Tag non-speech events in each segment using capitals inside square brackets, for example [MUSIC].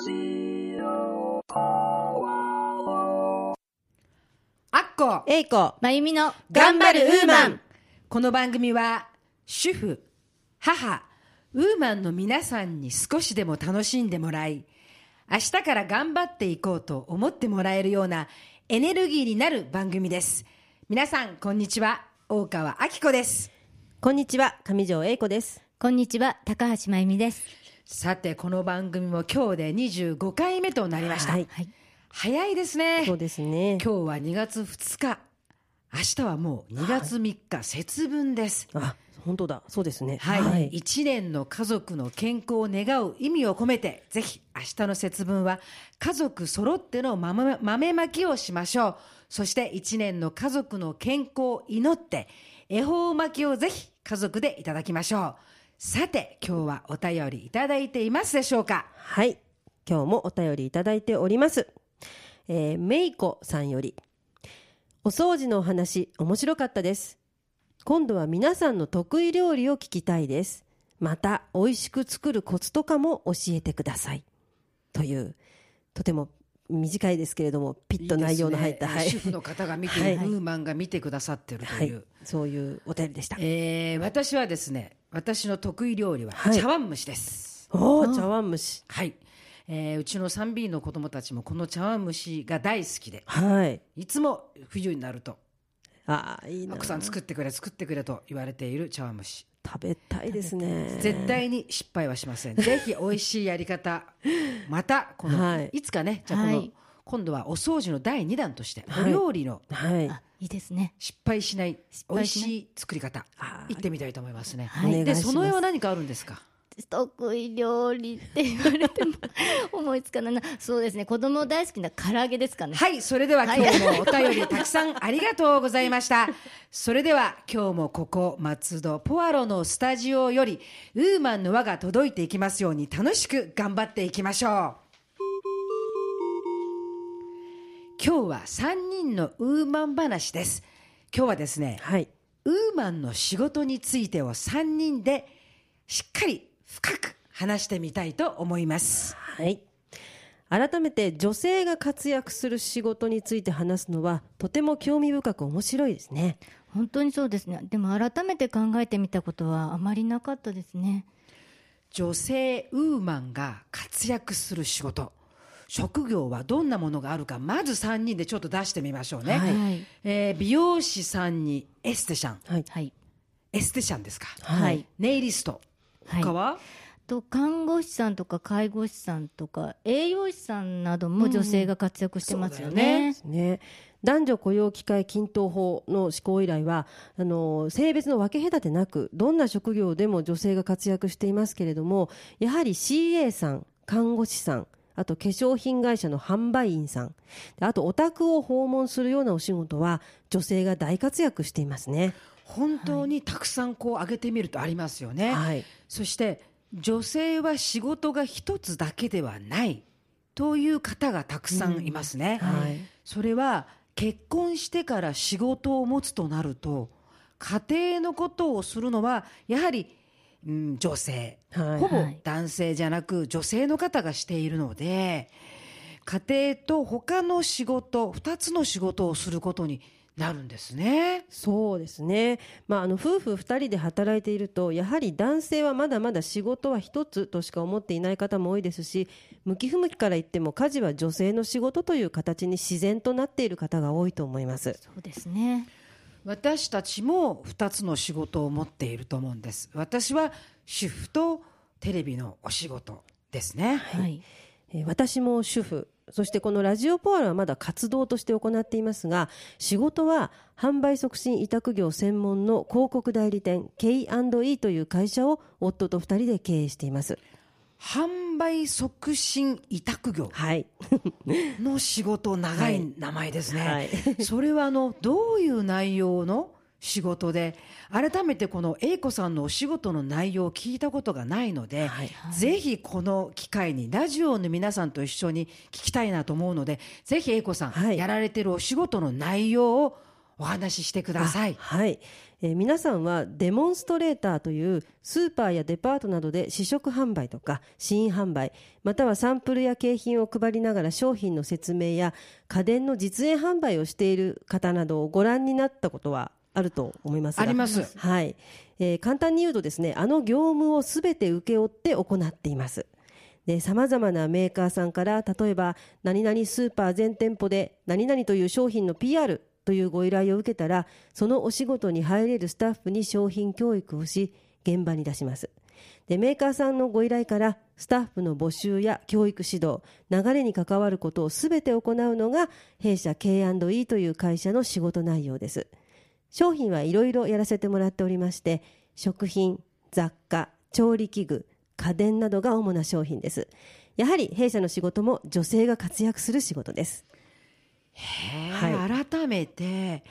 アッコ。えいこまゆみの頑張るウーマン。この番組は主婦母ウーマンの皆さんに少しでも楽しんでもらい明日から頑張っていこうと思ってもらえるようなエネルギーになる番組です。皆さんこんにちは。大川明子です。こんにちは。上条えいこですこんにちは高橋まゆみです。さてこの番組も今日で25回目となりました、はい。はい早いですね。そうですね。今日は2月2日。明日はもう2月3日、節分です。あ本当だ。そうですね。はい、一年の家族の健康を願う意味を込めてぜひ明日の節分は家族揃っての豆豆まきをしましょう。そして一年の家族の健康を祈って恵方巻きをぜひ家族でいただきましょうさて今日はお便りいただいていますでしょうか？はい。今日もお便りいただいております。えー、めいこさんよりお掃除のお話面白かったです。今度は皆さんの得意料理を聞きたいです。また美味しく作るコツとかも教えてください。というとても短いですけれどもピッと内容の入ったいいですね。主婦の方が見て、はい。ウーマンが見てくださってると、はい。いうそういうお便りでした、えー私はですね私の得意料理ははい。茶碗蒸しです、おお茶碗蒸し。はい、えーうちの 3B の子供たちもこの茶碗蒸しが大好きで。はい。いつも冬になるとああいいな奥さん作ってくれ作ってくれと言われている茶碗蒸し食べたいですね。絶対に失敗はしません。[LAUGHS] ぜひ美味しいやり方またこの、はい。い、つかねじゃあこの、はい。今度はお掃除の第2弾としておはい。料理のはい。あいいですね。失敗しない美味しない。しい作り方あー。行ってみたいと思いますね、はい。でお願いします。その絵は何かあるんですか？得意料理って言われても思いつかないなそうですね子供大好きな唐揚げですかねはい、それでは今日もお便りたくさんありがとうございました。[LAUGHS] それでは今日もここ松戸ポアロのスタジオよりウーマンの輪が届いていきますように楽しく頑張っていきましょう。今日は3人のウーマン話です。今日はですね、はいウーマンの仕事についてを3人でしっかり深く話してみたいと思います。はい。改めて女性が活躍する仕事について話すのはとても興味深く面白いですね。本当にそうですね。でも改めて考えてみたことはあまりなかったですね。女性ウーマンが活躍する仕事。職業はどんなものがあるかまず3人でちょっと出してみましょうね、はい。はいえー美容師さんにエステシャン。はい。はい。エステシャンですか、はい。ネイリストはは、と看護師さんとか介護士さんとか栄養士さんなども女性が活躍してますよそうだよね。ね男女雇用機会均等法の施行以来はあの性別の分け隔てなくどんな職業でも女性が活躍していますけれどもやはり CA さん看護師さんあと化粧品会社の販売員さんであとお宅を訪問するようなお仕事は女性が大活躍していますね。本当にたくさんこう挙げてみるとありますよね、はい。そして女性は仕事が一つだけではないという方がたくさんいますね、はい。それは結婚してから仕事を持つとなると家庭のことをするのはやはり、うん、女性、はい。ほぼはい。男性じゃなく女性の方がしているので家庭と他の仕事2つの仕事をすることになるんですね。そうですね、まあ、あの夫婦2人で働いているとやはり男性はまだまだ仕事は一つとしか思っていない方も多いですし向き不向きから言っても家事は女性の仕事という形に自然となっている方が多いと思います。そうですね。私たちも2つの仕事を持っていると思うんです私は主婦とテレビのお仕事ですねはい。えー私も主婦そしてこのラジオポアロはまだ活動として行っていますが仕事は販売促進委託業専門の広告代理店 K&E という会社を夫と2人で経営しています。販売促進委託業？はい、の仕事長い名前ですね、はい。それはあのどういう内容の仕事で改めてこの英子さんのお仕事の内容を聞いたことがないので、はい。ぜひこの機会にラジオの皆さんと一緒に聞きたいなと思うのでぜひ英子さん、はい。やられてるお仕事の内容をお話ししてください。はい、えー皆さんはデモンストレーターというスーパーやデパートなどで試食販売とか試飲販売またはサンプルや景品を配りながら商品の説明や家電の実演販売をしている方などをご覧になったことはあると思いますが。あります。はい、えー簡単に言うとですねあの業務をすべて請け負って行っています。さまざまなメーカーさんから例えば何々スーパー全店舗で何々という商品の PR というご依頼を受けたらそのお仕事に入れるスタッフに商品教育をし現場に出します。でメーカーさんのご依頼からスタッフの募集や教育指導流れに関わることをすべて行うのが弊社 K&E という会社の仕事内容です商品はいろいろやらせてもらっておりまして食品雑貨調理器具家電などが主な商品です。やはり弊社の仕事も女性が活躍する仕事です。は改めて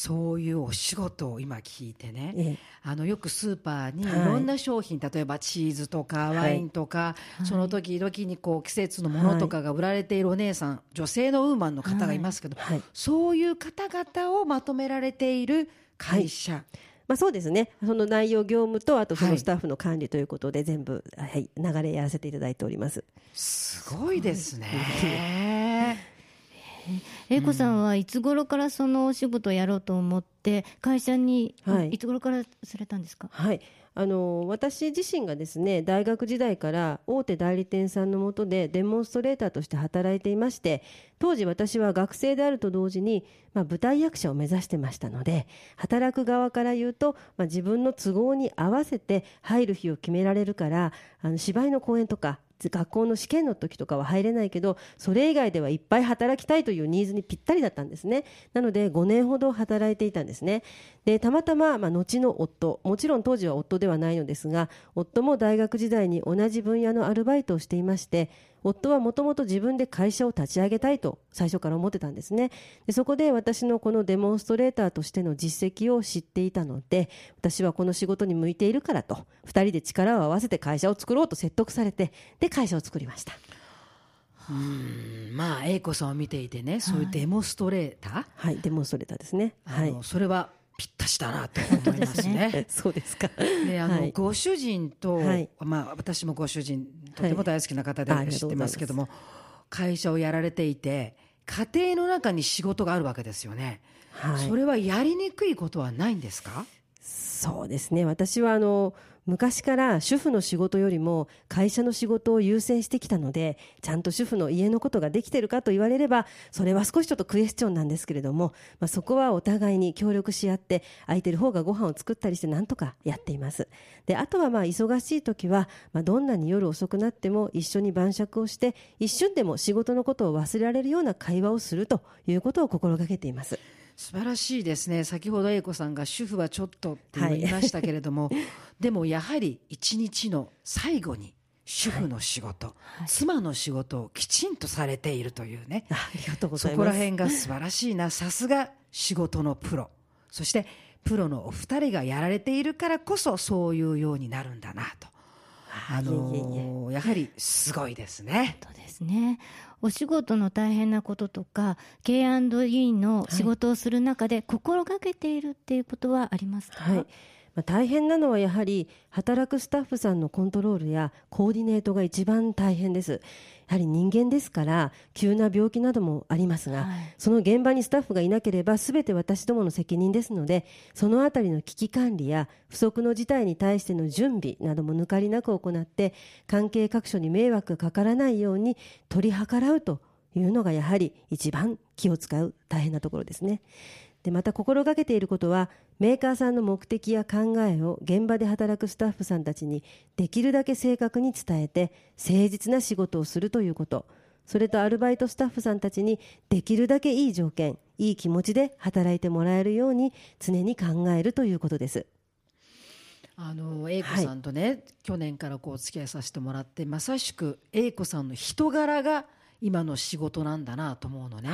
そういうお仕事を今聞いてね、ええ。あのよくスーパーにいはい。ろんな商品、例えばチーズとかはい。ワインとか、その時々にこう季節のものとかが売られているお姉さん、女性のウーマンの方がいますけど、はい。そういう方々をまとめられている会社、まあ、そうですね。その内容業務とあとそはい。のスタッフの管理ということで全部、はい、流れやらせていただいております。すごいですね。英子さんはいつ頃からそのお仕事をやろうと思って会社に、はい。い、つ頃からされたんですか？はい、あの私自身がですね大学時代から大手代理店さんの下でデモンストレーターとして働いていまして当時私は学生であると同時に、まあ、舞台役者を目指してましたので働く側から言うと、まあ、自分の都合に合わせて入る日を決められるからあの芝居の公演とか学校の試験の時とかは入れないけどそれ以外ではいっぱい働きたいというニーズにぴったりだったんですね。なので5年ほど働いていたんですね。でたまたま、まあ、後の夫。もちろん当時は夫ではないのですが夫も大学時代に同じ分野のアルバイトをしていまして夫はもともと自分で会社を立ち上げたいと最初から思ってたんですね。でそこで私のこのデモンストレーターとしての実績を知っていたので私はこの仕事に向いているからと2人で力を合わせて会社を作ろうと説得されてで会社を作りました。うんまあ英子さんを見ていてねそういうデモンストレーター、はいデモンストレーターですね。はい。それはぴったしだなと思いますね。[LAUGHS] そうですか。であの、はい。ご主人と、はい。まあ、私もご主人とても大好きな方で知ってますけども、あ会社をやられていて家庭の中に仕事があるわけですよね、はい。それはやりにくいことはないんですか？そうですね。私はあの昔から主婦の仕事よりも会社の仕事を優先してきたのでちゃんと主婦の家のことができてるかと言われればそれは少しちょっとクエスチョンなんですけれども、まあ、そこはお互いに協力し合って空いてる方がご飯を作ったりしてなんとかやっています。であとはまあ忙しい時は、まあ、どんなに夜遅くなっても一緒に晩酌をして一瞬でも仕事のことを忘れられるような会話をするということを心がけています。素晴らしいですね。先ほど英子さんが主婦はちょっとって言いましたけれども、[LAUGHS] でもやはり一日の最後に主婦の仕事、妻の仕事をきちんとされているというね。あありがとうござそこらいます辺が素晴らしいな。さすが仕事のプロ。そしてプロのお二人がやられているからこそそういうようになるんだなと、あのいえいえいやはりすごいですね。そうですね。お仕事の大変なこととか K&E の仕事をする中で心がけているっていうことはありますか、はいまあ、大変なのはやはり働くスタッフさんのコントロールやコーディネートが一番大変ですやはり人間ですから急な病気などもありますが、はいその現場にスタッフがいなければ全て私どもの責任ですのでそのあたりの危機管理や不測の事態に対しての準備なども抜かりなく行って関係各所に迷惑がかからないように取り計らうというのがやはり一番気を使う大変なところですね。でまた心がけていることはメーカーさんの目的や考えを現場で働くスタッフさんたちにできるだけ正確に伝えて誠実な仕事をするということそれとアルバイトスタッフさんたちにできるだけいい条件いい気持ちで働いてもらえるように常に考えるということです。あの英子さんとね、去年からこうお付き合いさせてもらってまさしく英子さんの人柄が今の仕事なんだなと思うのね。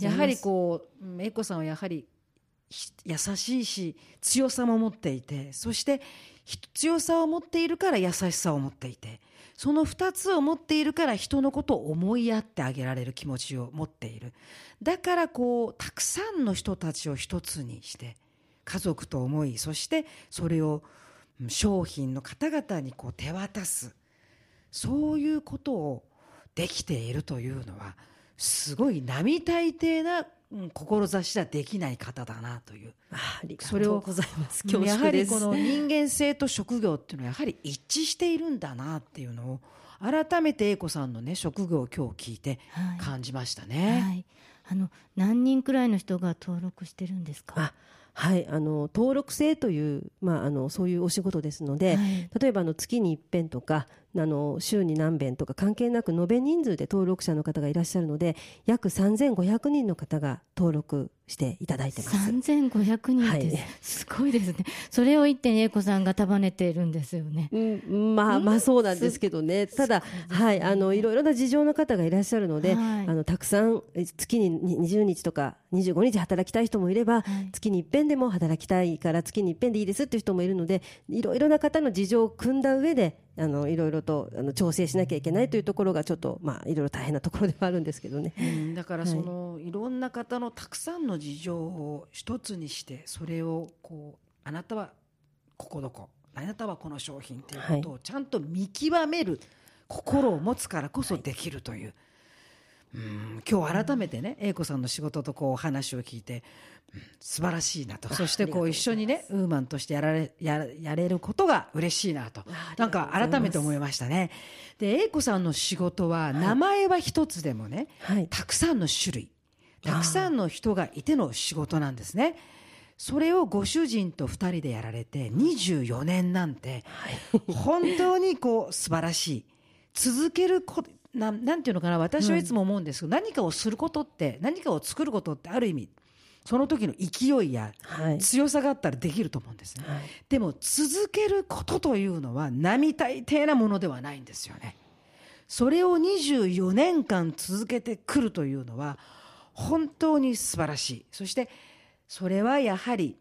やはりこううん英子さんはやはりひ優しいし強さも持っていてそしてひ強さを持っているから優しさを持っていてその2つを持っているから人のことを思いやってあげられる気持ちを持っている。だからこうたくさんの人たちを一つにして家族と思いそしてそれをうん商品の方々にこう手渡す。そういうことをできているというのはすごい並大抵なうん志じゃできない方だなという。あありがそれをとうございます。恐やは縮です。りこの人間性と職業っていうのはやはり一致しているんだなっていうのを改めて英子さんのね職業を今日聞いてはい。感じましたね。はい、あの何人くらいの人が登録してるんですか？あはい。あの登録制という、まあ、あのそういうお仕事ですので、はい。例えばあの月に一遍とかあの週に何遍とか関係なく延べ人数で登録者の方がいらっしゃるので約3500人の方が登録していただいてます。三千五百人はいです、すごいですね。それを一点英子さんが束ねているんですよね。うん、まあまあそうなんですけどね、ただ、はい、あのいろいろな事情の方がいらっしゃるので、はいあのたくさんえ月に20日とか25日働きたい人もいれば、はい月に一遍でも働きたいから月に一遍でいいですっていう人もいるので、いろいろな方の事情を組んだ上で、あのいろいろとあの調整しなきゃいけないというところがちょっとまあいろいろ大変なところではあるんですけどね。うんだからその、い、ろんな方のたくさんの事情を一つにしてそれをこうあなたはここどこあなたはこの商品っていうことをちゃんと見極める心を持つからこそできるという、うん今日改めてね英子さんの仕事とこうお話を聞いて、うん素晴らしいなと。そしてこう一緒にねウーマンとしてやられややれることが嬉しいなと。なんか改めて思いましたね。で英子さんの仕事は名前は一つでもね、はい。たくさんの種類たくさんの人がいての仕事なんですね。それをご主人と2人でやられて24年なんて本当にこう素晴らしい。続けるこなんなんていうのかな私はいつも思うんですけど、何かをすることって何かを作ることってある意味その時の勢いやはい。強さがあったらできると思うんですね、はい。でも続けることというのは並大抵なものではないんですよね。それを24年間続けてくるというのは本当に素晴らしい。そしてそれはやはり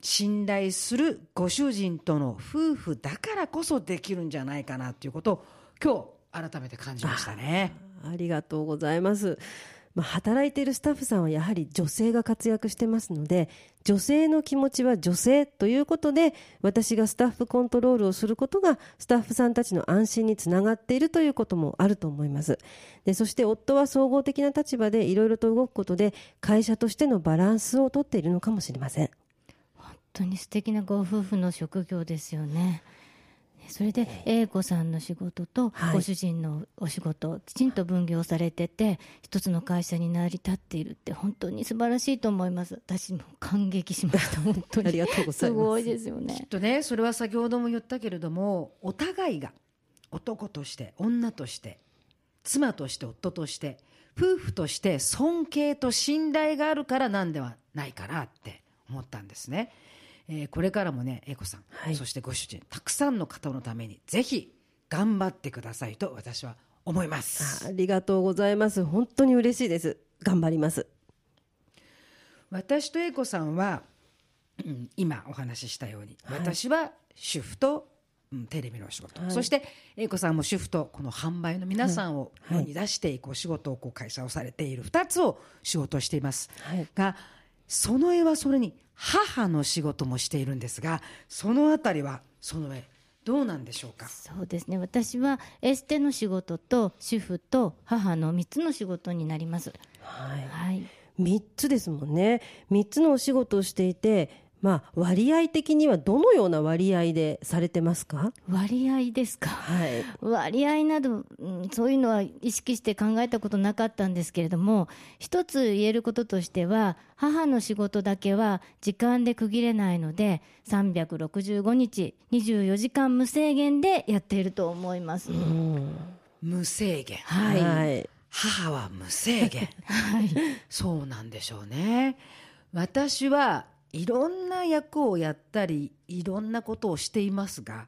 信頼するご主人との夫婦だからこそできるんじゃないかなということを今日改めて感じましたね。ありがとうございます。まあ、働いているスタッフさんはやはり女性が活躍してますので女性の気持ちは女性ということで私がスタッフコントロールをすることがスタッフさんたちの安心につながっているということもあると思いますでそして夫は総合的な立場でいろいろと動くことで会社としてのバランスをとっているのかもしれません本当に素敵なご夫婦の職業ですよね。それで英子さんの仕事とはい。ご主人のお仕事をきちんと分業されてて一つの会社に成り立っているって本当に素晴らしいと思います。私も感激しました [LAUGHS] 本当に。ありがとうございます。すごいですよきっねとねそれは先ほども言ったけれどもお互いが男として女として妻として夫として夫婦として尊敬と信頼があるからなんではないかなって思ったんですね、えーこれからもね英子さん、はい。そしてご主人たくさんの方のためにぜひ頑張ってくださいと私は思います。あありがとうございます。本当に嬉しいです。頑張ります。私と英子さんは、うん今お話ししたように、はい。私は主婦と、うんテレビのお仕事、はい。そして英子さんも主婦とこの販売の皆さんをはい。世に出していくお仕事をこう会社をされている2つを仕事をしています、はい。がその絵はそれに母の仕事もしているんですがそのあたりはその絵どうなんでしょうか？そうですね。私はエステの仕事と主婦と母の3つの仕事になります。はい。はい。3つですもんね。3つのお仕事をしていてまあ割合的にはどのような割合でされてますか？割合ですか？はい。割合など、うんそういうのは意識して考えたことなかったんですけれども一つ言えることとしては母の仕事だけは時間で区切れないので365日24時間無制限でやっていると思います、うん。無制限。はい。はい。母は無制限。[LAUGHS] はい。そうなんでしょうね。私はいろんな役をやったりいろんなことをしていますが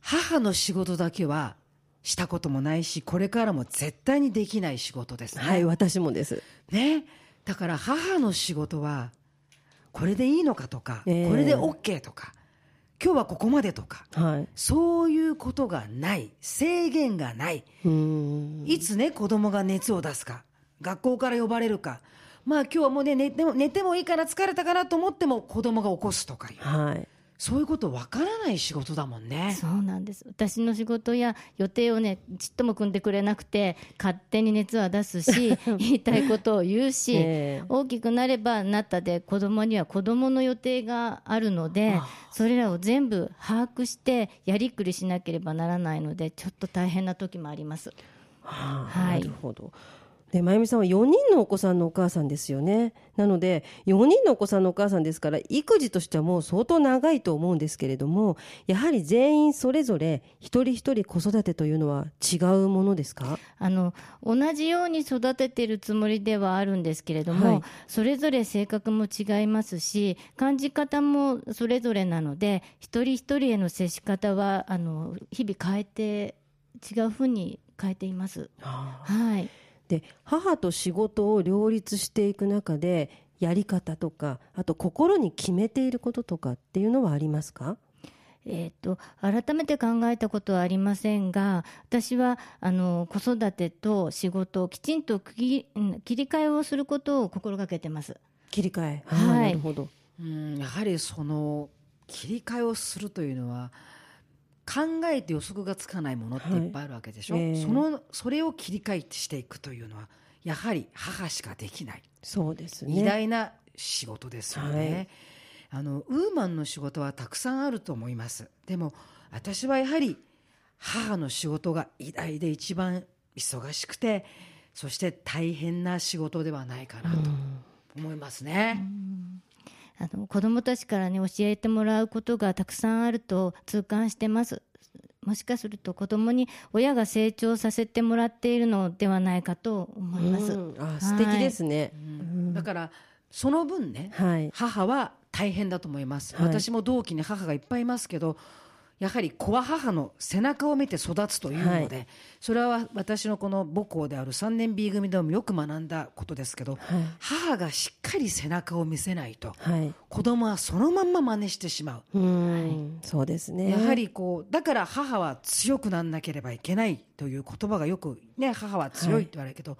母の仕事だけはしたこともないしこれからも絶対にできない仕事ですね。はい私もです。ね。だから母の仕事はこれでいいのかとか、ええ。これで OK とか今日はここまでとかはい。そういうことがない。制限がない。いつね子供が熱を出すか学校から呼ばれるかまあ今日はもうね寝ても寝てもいいから疲れたかなと思っても子供が起こすとかいうはいそういうことわからない仕事だもんね。そうなんです私の仕事や予定をねちっとも組んでくれなくて勝手に熱は出すし [LAUGHS] 言いたいことを言うし、ええ大きくなればなったで子供には子供の予定があるのでそれらを全部把握してやりくりしなければならないのでちょっと大変な時もあります。はあはいなるほど。で、まゆみさんは4人のお子さんのお母さんですよね。なので、4人のお子さんのお母さんですから、育児としてはもう相当長いと思うんですけれども、やはり全員それぞれ一人一人子育てというのは違うものですか？あの同じように育ててるつもりではあるんですけれども、はいそれぞれ性格も違いますし感じ方もそれぞれなので一人一人への接し方はあの日々変えて違うふうに変えています。はいで、母と仕事を両立していく中で、やり方とか、あと心に決めていることとかっていうのはありますか？えー、と改めて考えたことはありませんが私はあの子育てと仕事をきちんと区切り替えをすることを心がけてます。切り替え。はいなるほど。うんやはりその切り替えをするというのは考えて予測がつかないものっていっぱいあるわけでしょ、はい。ええ。そのそれを切り替えてしていくというのはやはり母しかできない。そうです偉ね。大な仕事ですよね、あのウーマンの仕事はたくさんあると思います。でも私はやはり母の仕事が偉大で一番忙しくてそして大変な仕事ではないかなと思いますね、あの子どもたちからね教えてもらうことがたくさんあると痛感してます。もしかすると子どもに親が成長させてもらっているのではないかと思います、うん。あ素敵ですね。だからその分ね、はい。母は大変だと思います、はい。私も同期に母がいっぱいいますけどやはり子は母の背中を見て育つというので、はそれは私のこの母校である3年 B 組でもよく学んだことですけど、はい。母がしっかり背中を見せないとはい。子供はそのまんま真似してしまう、うん、そうですね。やはりこうだから母は強くなんなければいけないという言葉がよくね母は強いって言われるけど、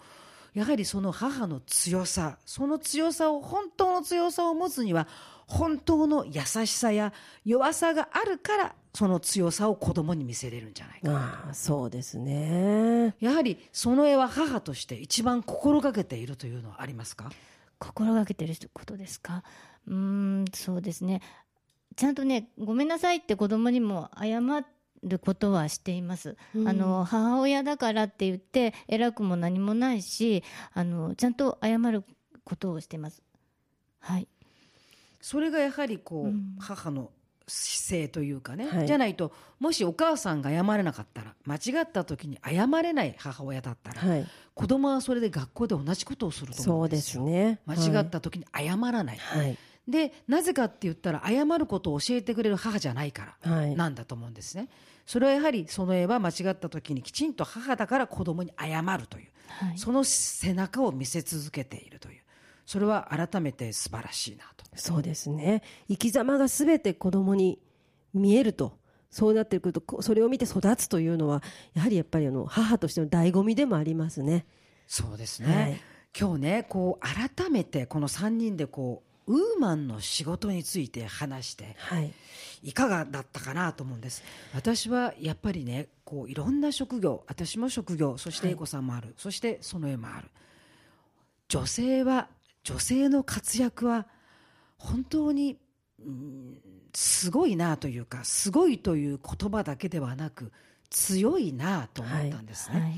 やはりその母の強さその強さを本当の強さを持つには本当の優しさや弱さがあるからその強さを子供に見せれるんじゃないか。ああ、そうですね。やはりその絵は母として一番心がけているというのはありますか？心がけてることですか？うーんそうですね。ちゃんとねごめんなさいって子供にも謝ることはしています、うん。あの母親だからって言って偉くも何もないしあのちゃんと謝ることをしてます。はい。それがやはりこう、うん。母の姿勢というかね、はい。じゃないともしお母さんが謝れなかったら間違った時に謝れない母親だったら、はい。子供はそれで学校で同じことをすると思そううんでですよ。すね。間違った時に謝らない、はい。でなぜかって言ったら謝ることを教えてくれる母じゃないから、はい。なんだと思うんですね。それはやはりその絵は間違った時にきちんと母だから子供に謝るという、はい。その背中を見せ続けているというそれは改めて素晴らしいなとそうですね。生き様がすべて子供に見えると。そうなってくると、こそれを見て育つというのは、やはりやっぱりあの母としての醍醐味でもありますね。そうですね、はい今日ねこう改めてこの3人でこうウーマンの仕事について話してはい。いかがだったかなと思うんです私はやっぱりねこういろんな職業私も職業そして英子さんもある、そしてその絵もある女性は女性の活躍は本当に、うんすごいなというかすごいという言葉だけではなく強いなと思ったんですね、はい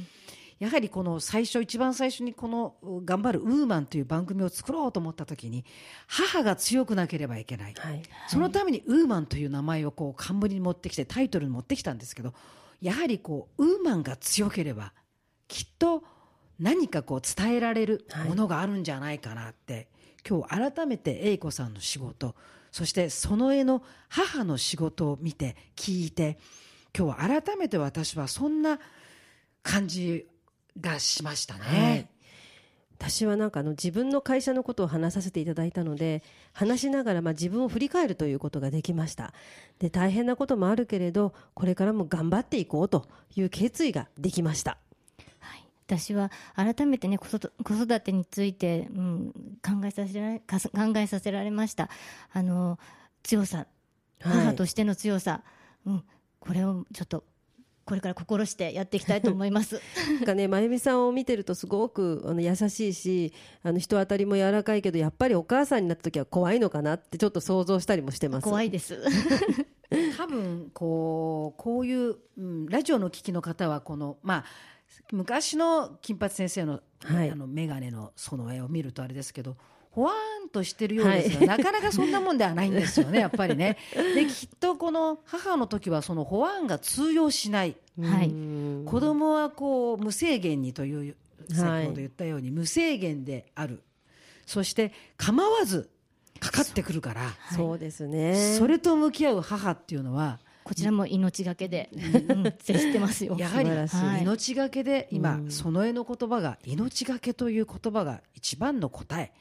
やはりこの最初一番最初にこの「頑張るウーマン」という番組を作ろうと思った時に母が強くなければいけない、はい。そのためにウーマンという名前をこう冠に持ってきてタイトルに持ってきたんですけどやはりこうウーマンが強ければきっと何かこう伝えられるものがあるんじゃないかなって、今日改めて英子さんの仕事そしてその絵の母の仕事を見て聞いて今日は改めて私はそんな感じがしましたね。はい。私はなんかあの自分の会社のことを話させていただいたので話しながらまあ自分を振り返るということができました。で大変なこともあるけれどこれからも頑張っていこうという決意ができました。はい、私は改めてね子育子育てについて、うん、考えさせられ考えさせられましたあの強さはい母としての強さ、うん、これをちょっとこれから心してやっていきたいと思います。[LAUGHS] なんかね、まゆみさんを見てるとすごくあの優しいし、あの人当たりも柔らかいけど、やっぱりお母さんになった時は怖いのかなってちょっと想像したりもしてます。怖いです。[LAUGHS] 多分こうこういう、うん、ラジオの聞きの方はこのまあ昔の金八先生の,、はい。あの眼鏡のその絵を見るとあれですけどほわーんとしてるようですが、なかなかそんなもんではないんですよねやっぱりね。できっとこの母の時はそのほわーんが通用しない。はい。うん。子供はこう無制限にというはい先ほど言ったように無制限である、そして構わずかかってくるから。そうですね。それと向き合う母っていうのはこちらも命がけで、うん、接してますよ。[LAUGHS] やはりはい。命がけで今、うん。その絵の言葉が命がけという言葉が一番の答え。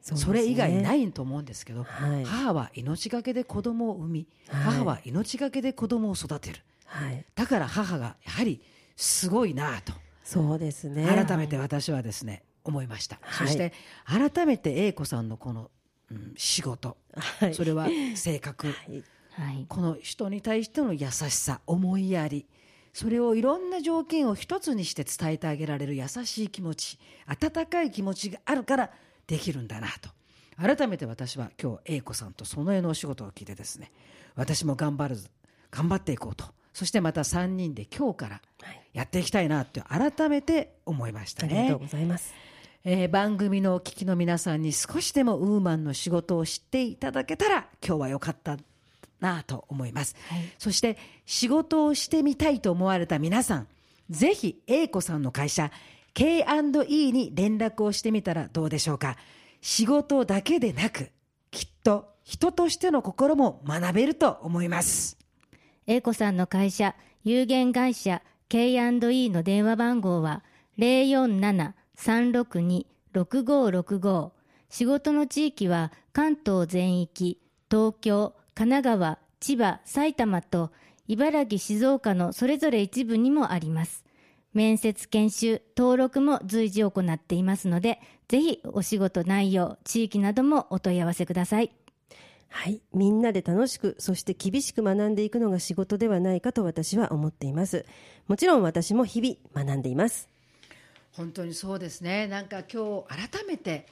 そね。それ以外ないと思うんですけど、はい。母は命がけで子供を産み、はい。母は命がけで子供を育てる。はい。だから母がやはりすごいなと。そうですね。改めて私はですね思いました、はい。そして改めて英子さんのこの、うん仕事。はい。それは性格、はい。はい、この人に対しての優しさ思いやり。それをいろんな条件を一つにして伝えてあげられる優しい気持ち温かい気持ちがあるからできるんだなと。改めて私は今日英子さんとその絵のお仕事を聞いてですね私も頑張る頑張っていこうと。そしてまた3人で今日からやっていきたいなって改めて思いましたね。ありがとう。ございます。えー番組のお聞きの皆さんに少しでもウーマンの仕事を知っていただけたら今日は良かったなと思います、そして仕事をしてみたいと思われた皆さんぜひ A 子さんの会社 K&E に連絡をしてみたらどうでしょうか。仕事だけでなくきっと人としての心も学べると思います。英子さんの会社有限会社 K&E の電話番号は047-362-6565仕事の地域は関東全域東京神奈川千葉埼玉と茨城静岡のそれぞれ一部にもあります面接研修登録も随時行っていますのでぜひお仕事内容地域などもお問い合わせくださいはい。みんなで楽しく、そして厳しく学んでいくのが仕事ではないかと私は思っています。もちろん私も日々学んでいます。本当にそうですねなんか今日改めて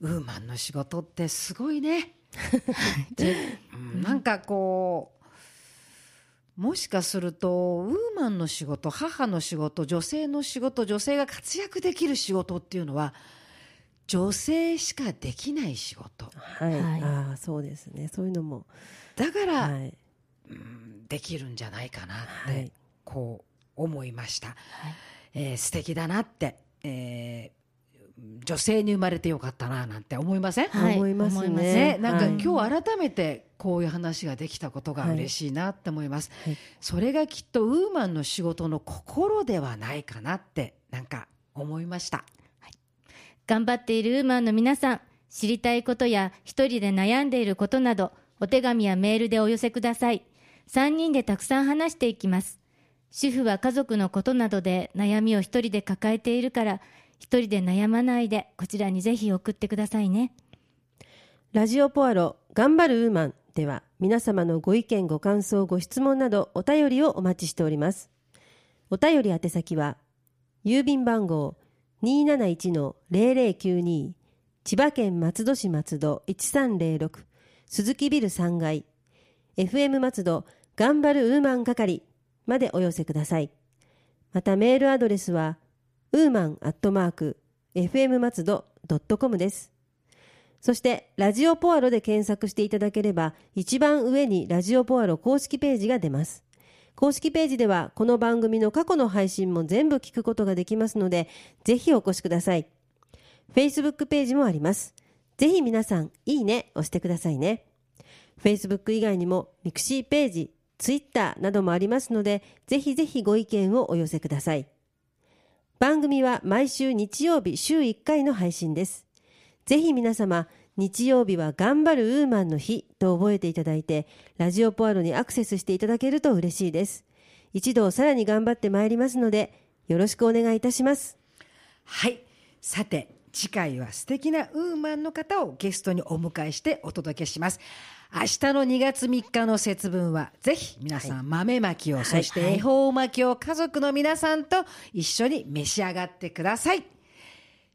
ウーマンの仕事ってすごいね [LAUGHS] なんかこうもしかするとウーマンの仕事母の仕事女性の仕事女性が活躍できる仕事っていうのは女性しかできない仕事はい。はいああ、そうですね。そういうのも。だから、はい。うんできるんじゃないかなっはいてこう思いました、えー素敵だなって、えー女性に生まれてよかったななんて思いません、はい。思いますね。ね、なんかはい。今日改めてこういう話ができたことが嬉しいなって思います、はい。それがきっとウーマンの仕事の心ではないかなってなんか思いました。頑張っているウーマンの皆さん、知りたいことや一人で悩んでいることなど、お手紙やメールでお寄せください。3人でたくさん話していきます。主婦は家族のことなどで悩みを一人で抱えているから、一人で悩まないで、こちらにぜひ送ってくださいね。ラジオポアロ頑張るウーマンでは皆様のご意見ご感想ご質問などお便りをお待ちしておりますお便り宛先は郵便番号271-0092千葉県松戸市松戸1306鈴木ビル3階 FM 松戸頑張るウーマン係までお寄せくださいまたメールアドレスはウーマンアットマーク FM 松戸 .com ですそして、ラジオポアロで検索していただければ、一番上にラジオポアロ公式ページが出ます。公式ページでは、この番組の過去の配信も全部聞くことができますので、ぜひお越しください。Facebook ページもあります。ぜひ皆さん、いいね、押してくださいね。Facebook 以外にも、ミクシーページ、Twitter などもありますので、ぜひぜひご意見をお寄せください。番組は毎週日曜日週1回の配信です。ぜひ皆様、日曜日は頑張るウーマンの日と覚えていただいて、ラジオポアロにアクセスしていただけると嬉しいです。一度さらに頑張ってまいりますので、よろしくお願いいたします。はい。さて、次回は素敵なウーマンの方をゲストにお迎えしてお届けします。明日の2月3日の節分は、ぜひ皆さん豆まきを、そして恵方巻きを家族の皆さんと一緒に召し上がってください。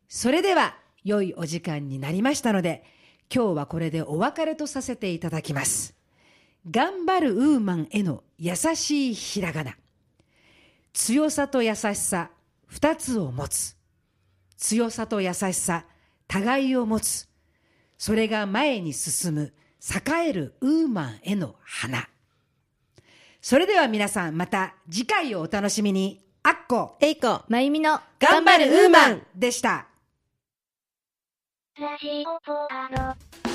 それでは、良いお時間になりましたので、今日はこれでお別れとさせていただきます。頑張るウーマンへの優しいひらがな。強さと優しさ、二つを持つ。強さと優しさ、互いを持つ。それが前に進む、栄えるウーマンへの花。それでは皆さんまた次回をお楽しみに。あっこ、えいこ、まゆみの頑張るウーマンでした。ラジオポアロ。